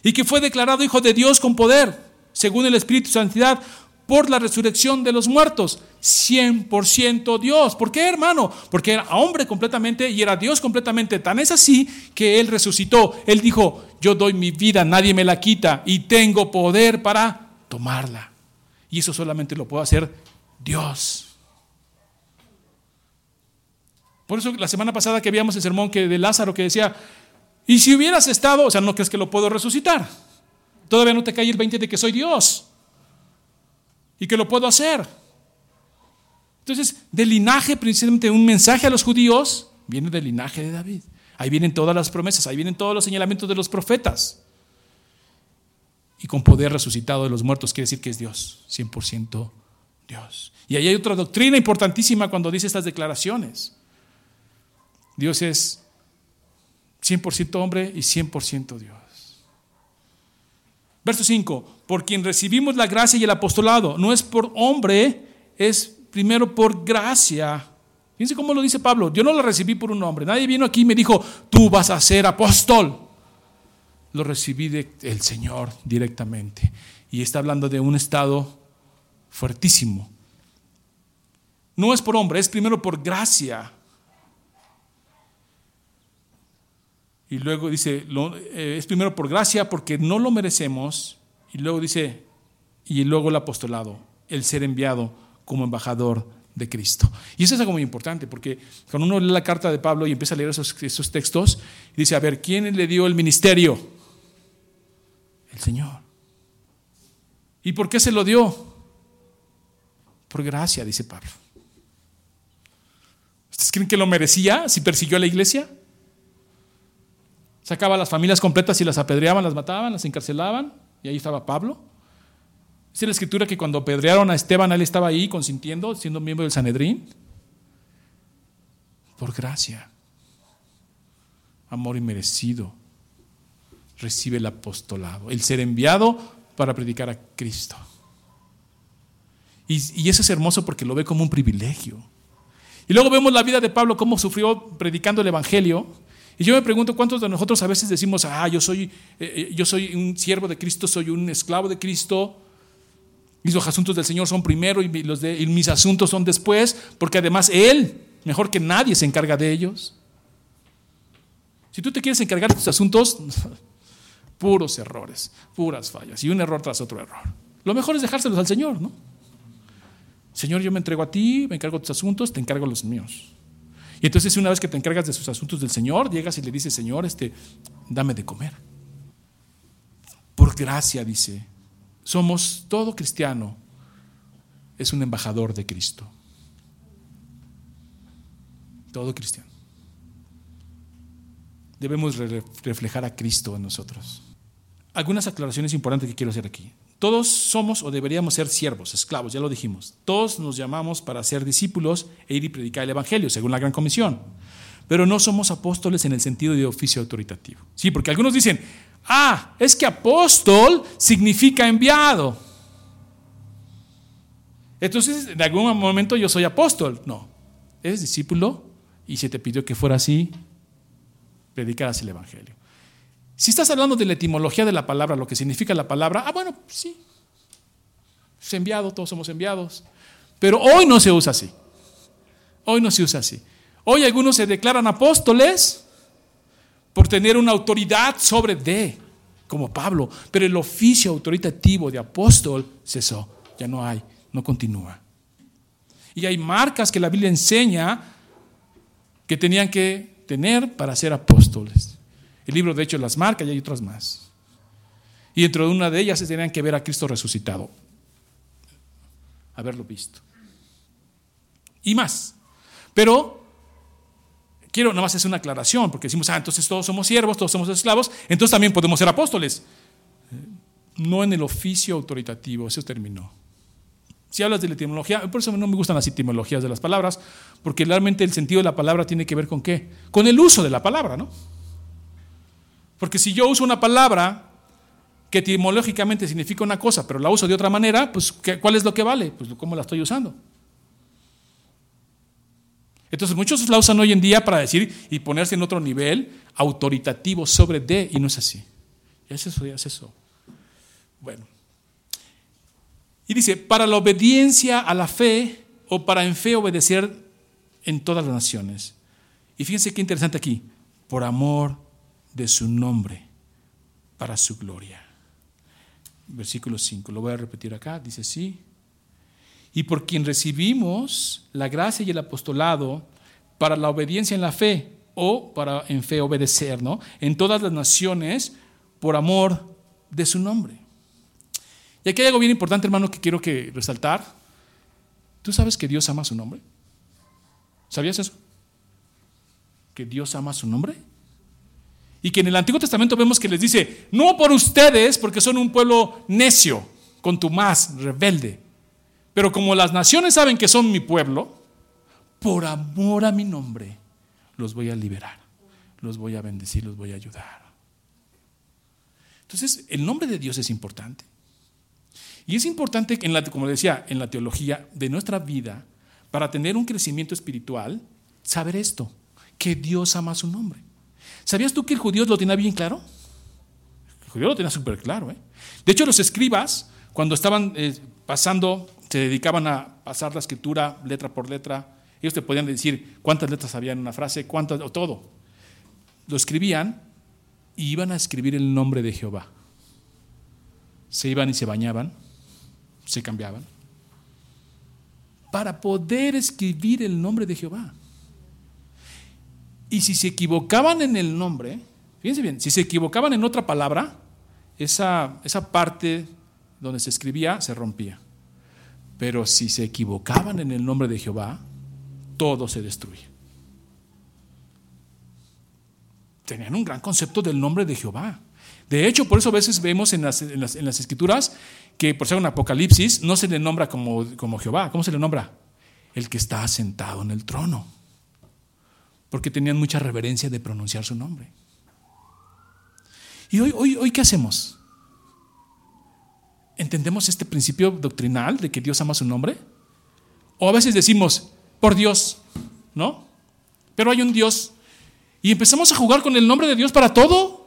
y que fue declarado Hijo de Dios con poder, según el Espíritu Santidad, por la resurrección de los muertos. 100% Dios. ¿Por qué, hermano? Porque era hombre completamente y era Dios completamente. Tan es así que Él resucitó. Él dijo, yo doy mi vida, nadie me la quita y tengo poder para tomarla. Y eso solamente lo puede hacer Dios. Por eso la semana pasada que veíamos el sermón que de Lázaro que decía, y si hubieras estado, o sea, no crees que lo puedo resucitar. Todavía no te cae el 20 de que soy Dios y que lo puedo hacer. Entonces, del linaje, precisamente un mensaje a los judíos, viene del linaje de David. Ahí vienen todas las promesas, ahí vienen todos los señalamientos de los profetas. Y con poder resucitado de los muertos quiere decir que es Dios, 100% Dios. Y ahí hay otra doctrina importantísima cuando dice estas declaraciones. Dios es 100% hombre y 100% Dios. Verso 5, por quien recibimos la gracia y el apostolado, no es por hombre, es primero por gracia. Fíjense cómo lo dice Pablo, yo no lo recibí por un hombre, nadie vino aquí y me dijo, tú vas a ser apóstol. Lo recibí del Señor directamente. Y está hablando de un estado fuertísimo. No es por hombre, es primero por gracia. Y luego dice, eh, es primero por gracia porque no lo merecemos. Y luego dice, y luego el apostolado, el ser enviado como embajador de Cristo. Y eso es algo muy importante porque cuando uno lee la carta de Pablo y empieza a leer esos, esos textos, dice, a ver, ¿quién le dio el ministerio? El Señor. ¿Y por qué se lo dio? Por gracia, dice Pablo. ¿Ustedes creen que lo merecía si persiguió a la iglesia? Sacaba las familias completas y las apedreaban, las mataban, las encarcelaban. Y ahí estaba Pablo. Dice la escritura que cuando apedrearon a Esteban, él estaba ahí consintiendo, siendo miembro del Sanedrín. Por gracia. Amor inmerecido. Recibe el apostolado. El ser enviado para predicar a Cristo. Y, y eso es hermoso porque lo ve como un privilegio. Y luego vemos la vida de Pablo, cómo sufrió predicando el Evangelio y yo me pregunto cuántos de nosotros a veces decimos, ah, yo soy, eh, eh, yo soy un siervo de Cristo, soy un esclavo de Cristo, y los asuntos del Señor son primero y, los de, y mis asuntos son después, porque además Él, mejor que nadie, se encarga de ellos. Si tú te quieres encargar de tus asuntos, [LAUGHS] puros errores, puras fallas, y un error tras otro error. Lo mejor es dejárselos al Señor, ¿no? Señor, yo me entrego a ti, me encargo de tus asuntos, te encargo los míos. Y entonces una vez que te encargas de sus asuntos del Señor, llegas y le dices, Señor, este, dame de comer. Por gracia, dice, somos todo cristiano, es un embajador de Cristo. Todo cristiano. debemos reflejar a Cristo en nosotros. Algunas aclaraciones importantes que quiero hacer aquí. Todos somos o deberíamos ser siervos, esclavos, ya lo dijimos. Todos nos llamamos para ser discípulos e ir y predicar el Evangelio, según la Gran Comisión. Pero no somos apóstoles en el sentido de oficio autoritativo. Sí, porque algunos dicen, ah, es que apóstol significa enviado. Entonces, en algún momento yo soy apóstol. No, eres discípulo y se te pidió que fuera así, predicaras el Evangelio. Si estás hablando de la etimología de la palabra, lo que significa la palabra, ah, bueno, sí. Es enviado, todos somos enviados. Pero hoy no se usa así. Hoy no se usa así. Hoy algunos se declaran apóstoles por tener una autoridad sobre de, como Pablo. Pero el oficio autoritativo de apóstol cesó. Ya no hay, no continúa. Y hay marcas que la Biblia enseña que tenían que tener para ser apóstoles. El libro, de hecho, las marca y hay otras más. Y dentro de una de ellas se tenían que ver a Cristo resucitado. Haberlo visto. Y más. Pero quiero nada más hacer una aclaración, porque decimos, ah, entonces todos somos siervos, todos somos esclavos, entonces también podemos ser apóstoles. No en el oficio autoritativo, eso terminó. Si hablas de la etimología, por eso no me gustan las etimologías de las palabras, porque realmente el sentido de la palabra tiene que ver con qué? Con el uso de la palabra, ¿no? Porque si yo uso una palabra que etimológicamente significa una cosa, pero la uso de otra manera, pues ¿cuál es lo que vale? Pues cómo la estoy usando. Entonces muchos la usan hoy en día para decir y ponerse en otro nivel autoritativo sobre de, y no es así. Ya es eso, es eso. Bueno. Y dice, para la obediencia a la fe o para en fe obedecer en todas las naciones. Y fíjense qué interesante aquí, por amor de su nombre para su gloria. Versículo 5, lo voy a repetir acá, dice sí. Y por quien recibimos la gracia y el apostolado para la obediencia en la fe o para en fe obedecer, ¿no? En todas las naciones por amor de su nombre. Y aquí hay algo bien importante, hermano, que quiero que resaltar. ¿Tú sabes que Dios ama su nombre? ¿Sabías eso? ¿Que Dios ama su nombre? Y que en el Antiguo Testamento vemos que les dice, no por ustedes, porque son un pueblo necio, contumaz, rebelde. Pero como las naciones saben que son mi pueblo, por amor a mi nombre, los voy a liberar, los voy a bendecir, los voy a ayudar. Entonces, el nombre de Dios es importante. Y es importante, en la, como decía, en la teología de nuestra vida, para tener un crecimiento espiritual, saber esto, que Dios ama su nombre. ¿Sabías tú que el judío lo tenía bien claro? El judío lo tenía súper claro. ¿eh? De hecho, los escribas, cuando estaban eh, pasando, se dedicaban a pasar la escritura letra por letra. Ellos te podían decir cuántas letras había en una frase, cuántas, o todo. Lo escribían y iban a escribir el nombre de Jehová. Se iban y se bañaban, se cambiaban, para poder escribir el nombre de Jehová. Y si se equivocaban en el nombre, fíjense bien, si se equivocaban en otra palabra, esa, esa parte donde se escribía se rompía. Pero si se equivocaban en el nombre de Jehová, todo se destruye. Tenían un gran concepto del nombre de Jehová. De hecho, por eso a veces vemos en las, en las, escrituras que, por ser un apocalipsis, no se le nombra como, como Jehová. ¿Cómo se le nombra? El que está sentado en el trono porque tenían mucha reverencia de pronunciar su nombre. ¿Y hoy, hoy, hoy qué hacemos? ¿Entendemos este principio doctrinal de que Dios ama su nombre? O a veces decimos, por Dios, ¿no? Pero hay un Dios. Y empezamos a jugar con el nombre de Dier para todo.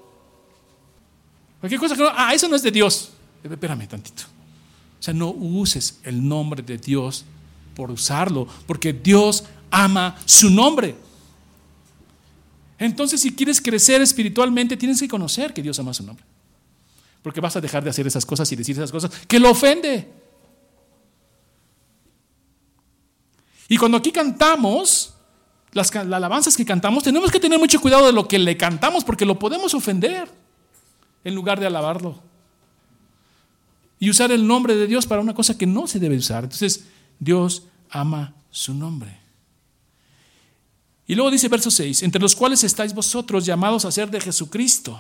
Cualquier cosa que no, ah, eso no es de Dios. Espérame tantito. O sea, no uses el nombre de Dios por usarlo, porque Dios ama su nombre. Entonces, si quieres crecer espiritualmente, tienes que conocer que Dios ama su nombre. Porque vas a dejar de hacer esas cosas y decir esas cosas que lo ofende. Y cuando aquí cantamos, las, alabanzas que cantamos, tenemos que tener mucho cuidado de lo que le cantamos porque lo podemos ofender en lugar de alabarlo. Y usar el nombre de Dios para una cosa que no se debe usar. Entonces, Dios ama su nombre. Y luego dice verso 6, entre los cuales estáis vosotros llamados a ser de Jesucristo.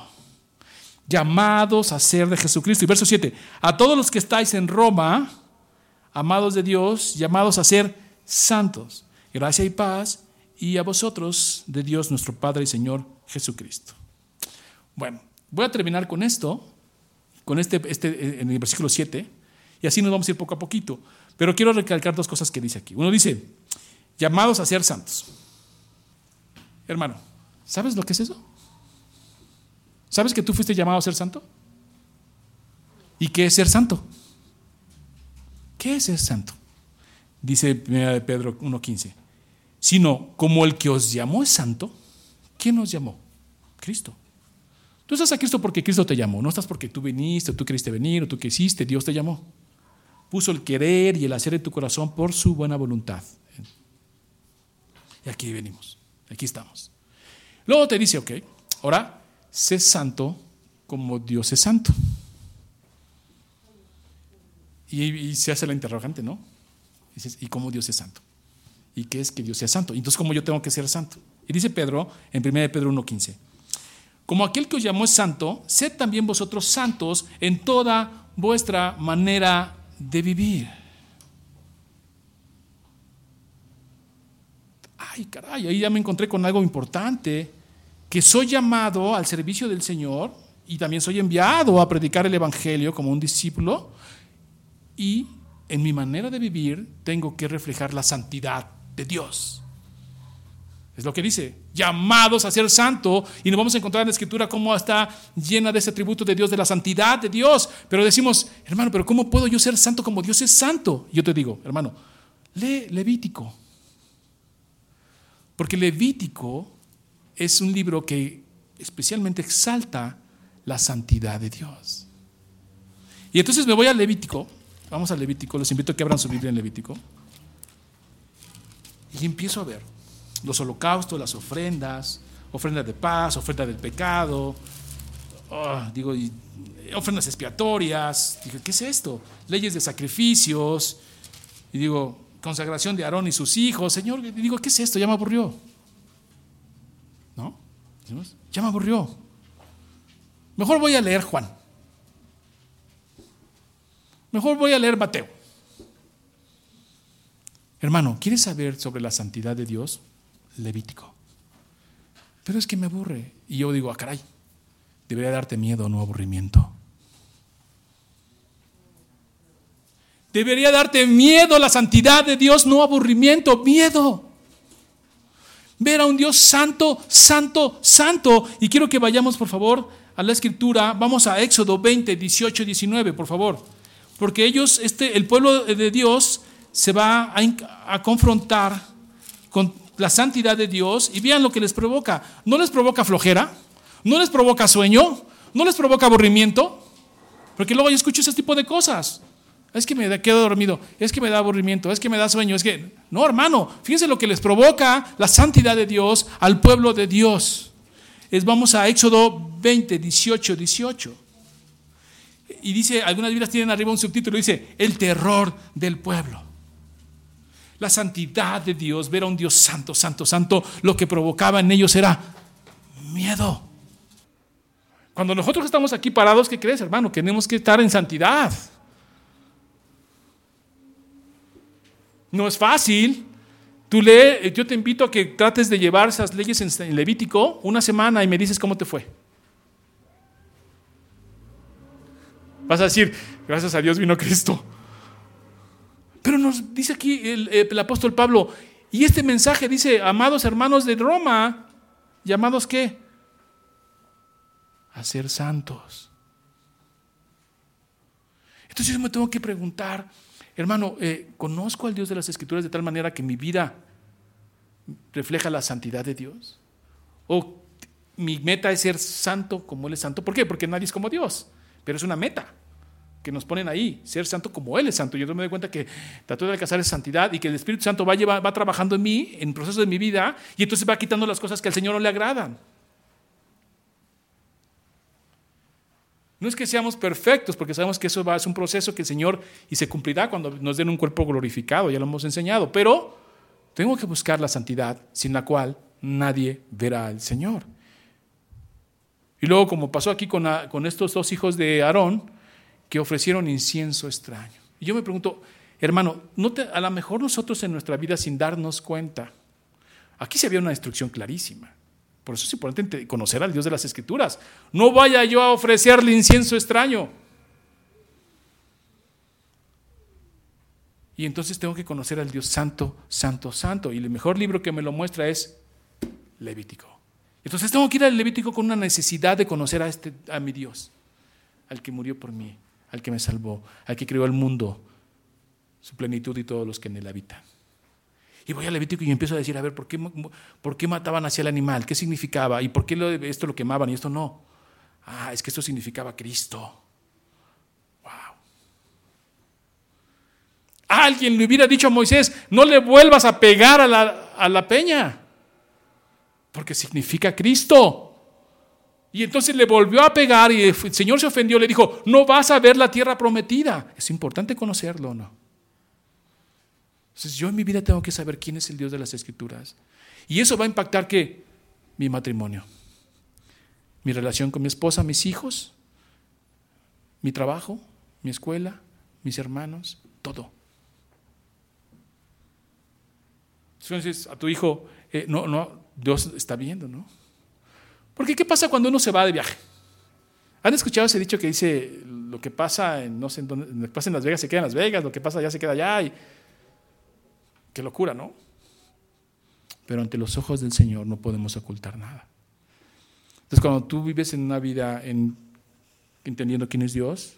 Llamados a ser de Jesucristo. Y verso 7, a todos los que estáis en Roma, amados de Dios, llamados a ser santos. Gracia y paz y a vosotros de Dios nuestro Padre y Señor Jesucristo. Bueno, voy a terminar con esto, con este, este en el versículo 7, y así nos vamos a ir poco a poquito. Pero quiero recalcar dos cosas que dice aquí. Uno dice, llamados a ser santos. Hermano, ¿sabes lo que es eso? ¿Sabes que tú fuiste llamado a ser santo? ¿Y qué es ser santo? ¿Qué es ser santo? Dice Pedro 1.15. Sino como el que os llamó es santo, ¿quién nos llamó? Cristo. Tú estás a Cristo porque Cristo te llamó, no estás porque tú viniste, o tú queriste venir, o tú quisiste, Dios te llamó. Puso el querer y el hacer en tu corazón por su buena voluntad. Y aquí venimos. Aquí estamos. Luego te dice, ok, ahora sé santo como Dios es santo. Y, se hace la interrogante, ¿no? Y dices, ¿y cómo Dios es santo? ¿Y qué es que Dios sea santo? Entonces, ¿cómo yo tengo que ser santo? Y dice Pedro, en 1 Pedro 1.15, como aquel que os llamó es santo, sed también vosotros santos en toda vuestra manera de vivir. Ay, caray, ahí ya me encontré con algo importante, que soy llamado al servicio del Señor y también soy enviado a predicar el Evangelio como un discípulo y en mi manera de vivir tengo que reflejar la santidad de Dios. Es lo que dice, llamados a ser santo, y nos vamos a encontrar en la escritura cómo está llena de ese atributo de Dios, de la santidad de Dios. Pero decimos, hermano, pero ¿cómo puedo yo ser santo como Dios es santo? yo te digo, hermano, lee Levítico. Porque Levítico es un libro que especialmente exalta la santidad de Dios. Y entonces me voy al Levítico, vamos al Levítico, los invito a que abran su Biblia en Levítico, y empiezo a ver los holocaustos, las ofrendas, ofrendas de paz, ofrenda del pecado, ah, digo, ofrendas expiatorias, digo, ¿qué es esto? Leyes de sacrificios, y digo, consagración de Aarón y sus hijos. Señor, digo, ¿qué es esto? Ya me aburrió. ¿No? Ya me aburrió. Mejor voy a leer Juan. Mejor voy a leer Mateo. Hermano, ¿quieres saber sobre la santidad de Dios? Levítico. Pero es que me aburre. Y yo digo, ah, caray, debería darte miedo, no aburrimiento. Debería darte miedo la santidad de Dios, no aburrimiento, miedo. Ver a un Dios santo, santo, santo. Y quiero que vayamos, por favor, a la escritura. Vamos a Éxodo 20, 18, 19, por favor. Porque ellos, este, el pueblo de Dios, se va a, a confrontar con la santidad de Dios y vean lo que les provoca. No les provoca flojera, no les provoca sueño, no les provoca aburrimiento. Porque luego yo escucho ese tipo de cosas. Es que me quedo dormido, es que me da aburrimiento, es que me da sueño, es que... No, hermano, fíjense lo que les provoca la santidad de Dios al pueblo de Dios. Vamos a Éxodo 20, 18, 18. Y dice, algunas Biblias tienen arriba un subtítulo, dice, el terror del pueblo. La santidad de Dios, ver a un Dios santo, santo, santo, lo que provocaba en ellos era miedo. Cuando nosotros estamos aquí parados, ¿qué crees, hermano? Tenemos que estar en santidad. No es fácil. Tú lee, yo te invito a que trates de llevar esas leyes en Levítico una semana y me dices cómo te fue. Vas a decir, gracias a Dios vino Cristo. Pero nos dice aquí el, el, apóstol Pablo, y este mensaje dice, amados hermanos de Roma, llamados qué? A ser santos. Entonces yo me tengo que preguntar, Hermano, eh, conozco al Dios de las Escrituras de tal manera que mi vida refleja la santidad de Dios. O mi meta es ser santo como Él es santo. ¿Por qué? Porque nadie es como Dios. Pero es una meta que nos ponen ahí, ser santo como Él es santo. Yo me doy cuenta que trato de alcanzar esa santidad y que el Espíritu Santo va, va trabajando en mí, en el proceso de mi vida, y entonces va quitando las cosas que al Señor no le agradan. No es que seamos perfectos, porque sabemos que eso va, es un proceso que el Señor y se cumplirá cuando nos den un cuerpo glorificado, ya lo hemos enseñado, pero tengo que buscar la santidad sin la cual nadie verá al Señor. Y luego, como pasó aquí con, estos dos hijos de Aarón, que ofrecieron incienso extraño. Y yo me pregunto, hermano, ¿no a lo mejor nosotros en nuestra vida sin darnos cuenta, aquí se había una instrucción clarísima. Por eso es importante conocer al Dios de las Escrituras. No vaya yo a ofrecerle incienso extraño. Y entonces tengo que conocer al Dios santo, santo, santo. Y el mejor libro que me lo muestra es Levítico. Entonces tengo que ir al Levítico con una necesidad de conocer a, este, a mi Dios, al que murió por mí, al que me salvó, al que creó el mundo, su plenitud y todos los que en él habitan. Y voy al Levítico y empiezo a decir, a ver, ¿por qué, por qué mataban hacia el animal? ¿Qué significaba? ¿Y por qué esto lo quemaban y esto no? Ah, es que esto significaba Cristo. Wow. Alguien le hubiera dicho a Moisés, no le vuelvas a pegar a la, a la peña, porque significa Cristo. Y entonces le volvió a pegar y el Señor se ofendió, le dijo, no vas a ver la tierra prometida. Es importante conocerlo, ¿no? Entonces yo en mi vida tengo que saber quién es el Dios de las Escrituras. Y eso va a impactar que mi matrimonio, mi relación con mi esposa, mis hijos, mi trabajo, mi escuela, mis hermanos, todo. Entonces a tu hijo, eh, no, no, Dios está viendo, ¿no? Porque ¿qué pasa cuando uno se va de viaje? ¿Han escuchado ese dicho que dice lo que pasa en, no sé, en dónde, lo que pasa en Las Vegas se queda en Las Vegas, lo que pasa allá se queda allá? Y, qué locura, ¿no? Pero ante los ojos del Señor no podemos ocultar nada. Entonces cuando tú vives en una vida en, entendiendo quién es Dios,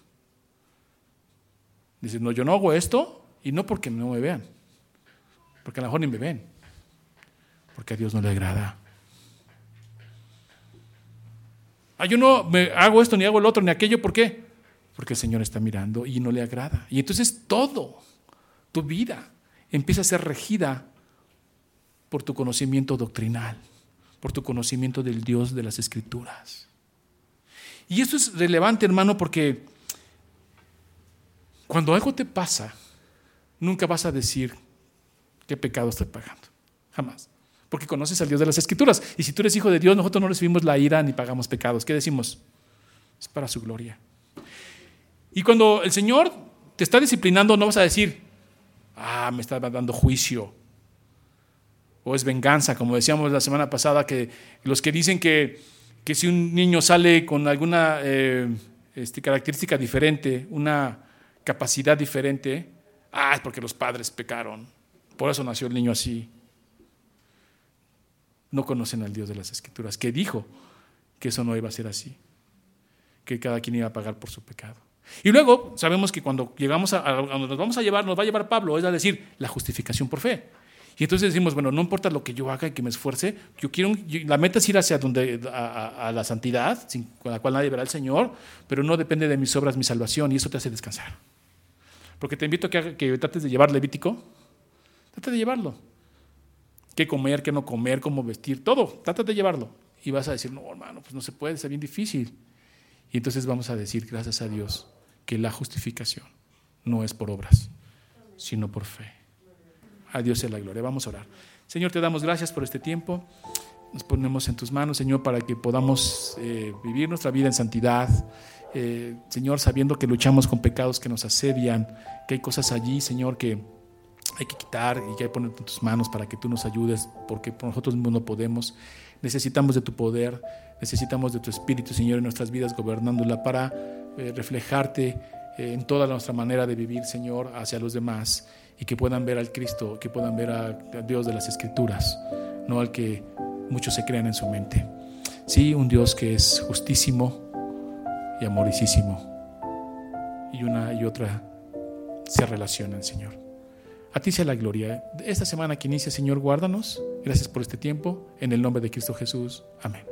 dices, no, yo no hago esto y no porque no me vean, porque a lo mejor ni me ven, porque a Dios no le agrada. Ah, yo no me hago esto, ni hago el otro, ni aquello. ¿Por qué? Porque el Señor está mirando y no le agrada. Y entonces todo, tu vida, empieza a ser regida por tu conocimiento doctrinal, por tu conocimiento del Dios de las Escrituras. Y esto es relevante, hermano, porque cuando algo te pasa, nunca vas a decir qué pecado estoy pagando. Jamás porque conoces al Dios de las Escrituras. Y si tú eres hijo de Dios, nosotros no recibimos la ira ni pagamos pecados. ¿Qué decimos? Es para su gloria. Y cuando el Señor te está disciplinando, no vas a decir, ah, me está dando juicio. O es venganza, como decíamos la semana pasada, que los que dicen que, que si un niño sale con alguna eh, este, característica diferente, una capacidad diferente, ah, es porque los padres pecaron. Por eso nació el niño así no conocen al Dios de las Escrituras, que dijo que eso no iba a ser así, que cada quien iba a pagar por su pecado. Y luego sabemos que cuando llegamos a, donde nos vamos a llevar, nos va a llevar Pablo, es a decir, la justificación por fe. Y entonces decimos, bueno, no importa lo que yo haga y que me esfuerce, yo quiero, la meta es ir hacia donde, a, la santidad, con la cual nadie verá al Señor, pero no depende de mis obras mi salvación y eso te hace descansar. Porque te invito a que, que trates de llevar Levítico, trate de llevarlo qué comer, qué no comer, cómo vestir, todo, trata de llevarlo. Y vas a decir, no, hermano, pues no se puede, está bien difícil. Y entonces vamos a decir, gracias a Dios, que la justificación no es por obras, sino por fe. A Dios sea la gloria. Vamos a orar. Señor, te damos gracias por este tiempo. Nos ponemos en tus manos, Señor, para que podamos eh, vivir nuestra vida en santidad. Eh, Señor, sabiendo que luchamos con pecados que nos asedian, que hay cosas allí, Señor, que hay que quitar y que hay que poner en tus manos para que tú nos ayudes, porque por nosotros mismos no podemos. Necesitamos de tu poder, necesitamos de tu Espíritu, Señor, en nuestras vidas, gobernándola para eh, reflejarte eh, en toda nuestra manera de vivir, Señor, hacia los demás y que puedan ver al Cristo, que puedan ver a, Dios de las Escrituras, no al que muchos se crean en su mente. Sí, un Dios que es justísimo y amorosísimo, y una y otra se relacionan, Señor. A ti sea la gloria. Esta semana que inicia, Señor, guárdanos. Gracias por este tiempo. En el nombre de Cristo Jesús. Amén.